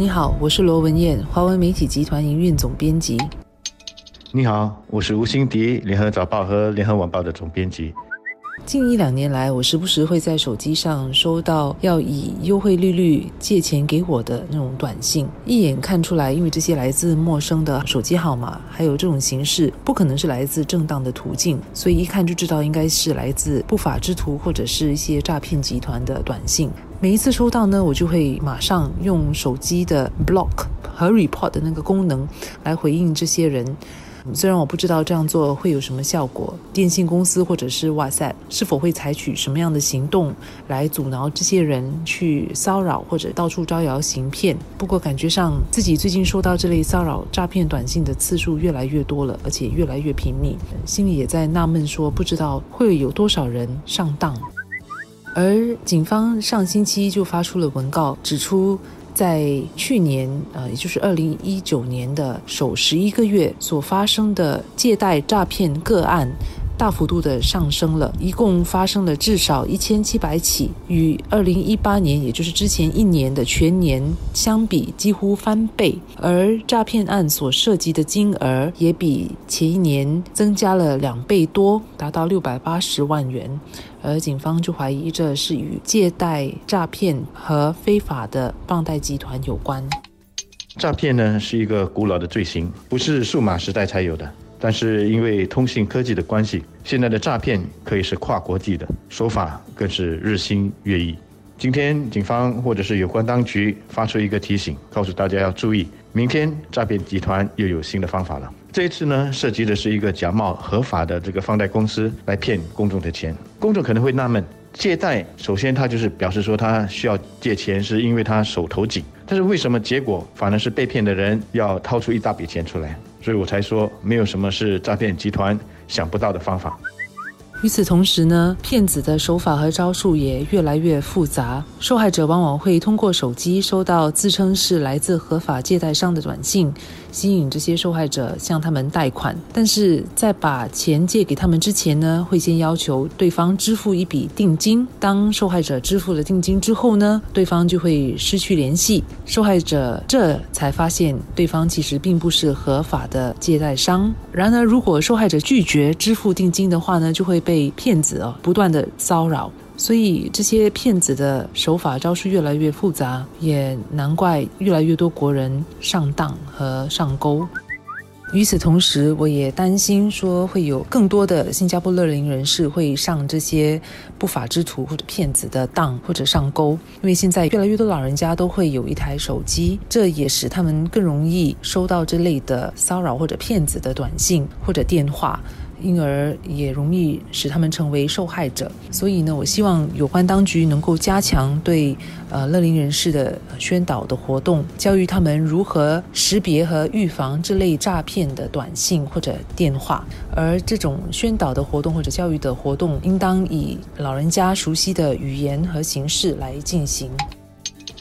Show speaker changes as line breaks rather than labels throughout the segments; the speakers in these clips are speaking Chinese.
你好，我是罗文艳，华文媒体集团营运总编辑。
你好，我是吴欣迪，联合早报和联合晚报的总编辑。
近一两年来，我时不时会在手机上收到要以优惠利率借钱给我的那种短信，一眼看出来，因为这些来自陌生的手机号码，还有这种形式，不可能是来自正当的途径，所以一看就知道应该是来自不法之徒或者是一些诈骗集团的短信。每一次收到呢，我就会马上用手机的 block 和 report 的那个功能来回应这些人。虽然我不知道这样做会有什么效果，电信公司或者是 WhatsApp 是否会采取什么样的行动来阻挠这些人去骚扰或者到处招摇行骗。不过感觉上自己最近收到这类骚扰诈骗短信的次数越来越多了，而且越来越频密，心里也在纳闷说，不知道会有多少人上当。而警方上星期就发出了文告，指出。在去年，呃，也就是二零一九年的首十一个月所发生的借贷诈骗个案。大幅度的上升了，一共发生了至少一千七百起，与二零一八年，也就是之前一年的全年相比，几乎翻倍。而诈骗案所涉及的金额也比前一年增加了两倍多，达到六百八十万元。而警方就怀疑这是与借贷诈骗和非法的放贷集团有关。
诈骗呢是一个古老的罪行，不是数码时代才有的。但是因为通信科技的关系，现在的诈骗可以是跨国际的，手法更是日新月异。今天警方或者是有关当局发出一个提醒，告诉大家要注意，明天诈骗集团又有新的方法了。这一次呢，涉及的是一个假冒合法的这个放贷公司来骗公众的钱。公众可能会纳闷，借贷首先他就是表示说他需要借钱，是因为他手头紧，但是为什么结果反而是被骗的人要掏出一大笔钱出来？所以我才说，没有什么是诈骗集团想不到的方法。
与此同时呢，骗子的手法和招数也越来越复杂。受害者往往会通过手机收到自称是来自合法借贷商的短信，吸引这些受害者向他们贷款。但是在把钱借给他们之前呢，会先要求对方支付一笔定金。当受害者支付了定金之后呢，对方就会失去联系。受害者这才发现对方其实并不是合法的借贷商。然而，如果受害者拒绝支付定金的话呢，就会。被骗子哦不断的骚扰，所以这些骗子的手法招数越来越复杂，也难怪越来越多国人上当和上钩。与此同时，我也担心说会有更多的新加坡乐龄人士会上这些不法之徒或者骗子的当或者上钩，因为现在越来越多老人家都会有一台手机，这也使他们更容易收到这类的骚扰或者骗子的短信或者电话。因而也容易使他们成为受害者，所以呢，我希望有关当局能够加强对呃乐龄人士的宣导的活动，教育他们如何识别和预防这类诈骗的短信或者电话。而这种宣导的活动或者教育的活动，应当以老人家熟悉的语言和形式来进行。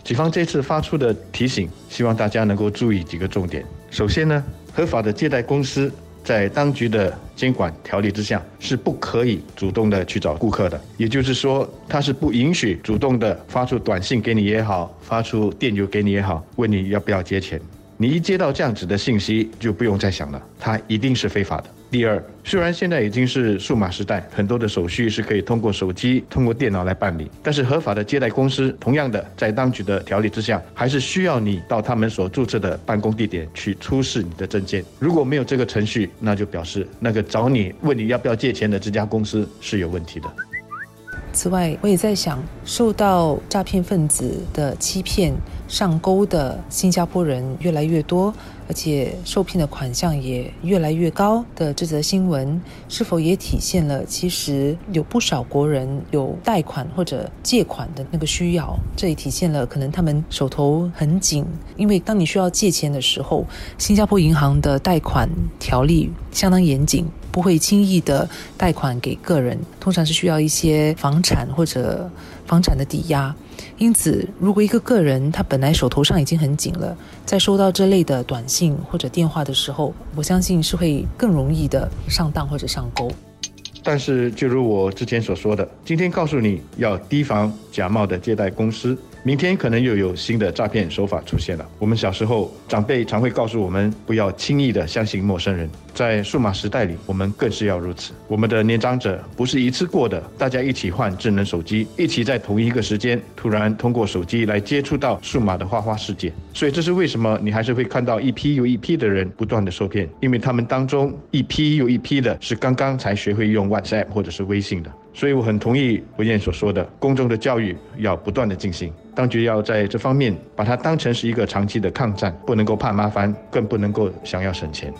警方这次发出的提醒，希望大家能够注意几个重点。首先呢，合法的借贷公司。在当局的监管条例之下，是不可以主动的去找顾客的。也就是说，他是不允许主动的发出短信给你也好，发出电邮给你也好，问你要不要借钱。你一接到这样子的信息，就不用再想了，他一定是非法的。第二，虽然现在已经是数码时代，很多的手续是可以通过手机、通过电脑来办理，但是合法的接待公司，同样的，在当局的条例之下，还是需要你到他们所注册的办公地点去出示你的证件。如果没有这个程序，那就表示那个找你问你要不要借钱的这家公司是有问题的。
此外，我也在想，受到诈骗分子的欺骗上钩的新加坡人越来越多，而且受骗的款项也越来越高的这则新闻，是否也体现了其实有不少国人有贷款或者借款的那个需要？这也体现了可能他们手头很紧，因为当你需要借钱的时候，新加坡银行的贷款条例相当严谨。不会轻易的贷款给个人，通常是需要一些房产或者房产的抵押。因此，如果一个个人他本来手头上已经很紧了，在收到这类的短信或者电话的时候，我相信是会更容易的上当或者上钩。
但是，就如我之前所说的，今天告诉你要提防假冒的借贷公司。明天可能又有新的诈骗手法出现了。我们小时候长辈常会告诉我们，不要轻易的相信陌生人。在数码时代里，我们更是要如此。我们的年长者不是一次过的，大家一起换智能手机，一起在同一个时间突然通过手机来接触到数码的花花世界。所以这是为什么你还是会看到一批又一批的人不断的受骗，因为他们当中一批又一批的是刚刚才学会用 WhatsApp 或者是微信的。所以我很同意文燕所说的，公众的教育要不断的进行，当局要在这方面把它当成是一个长期的抗战，不能够怕麻烦，更不能够想要省钱。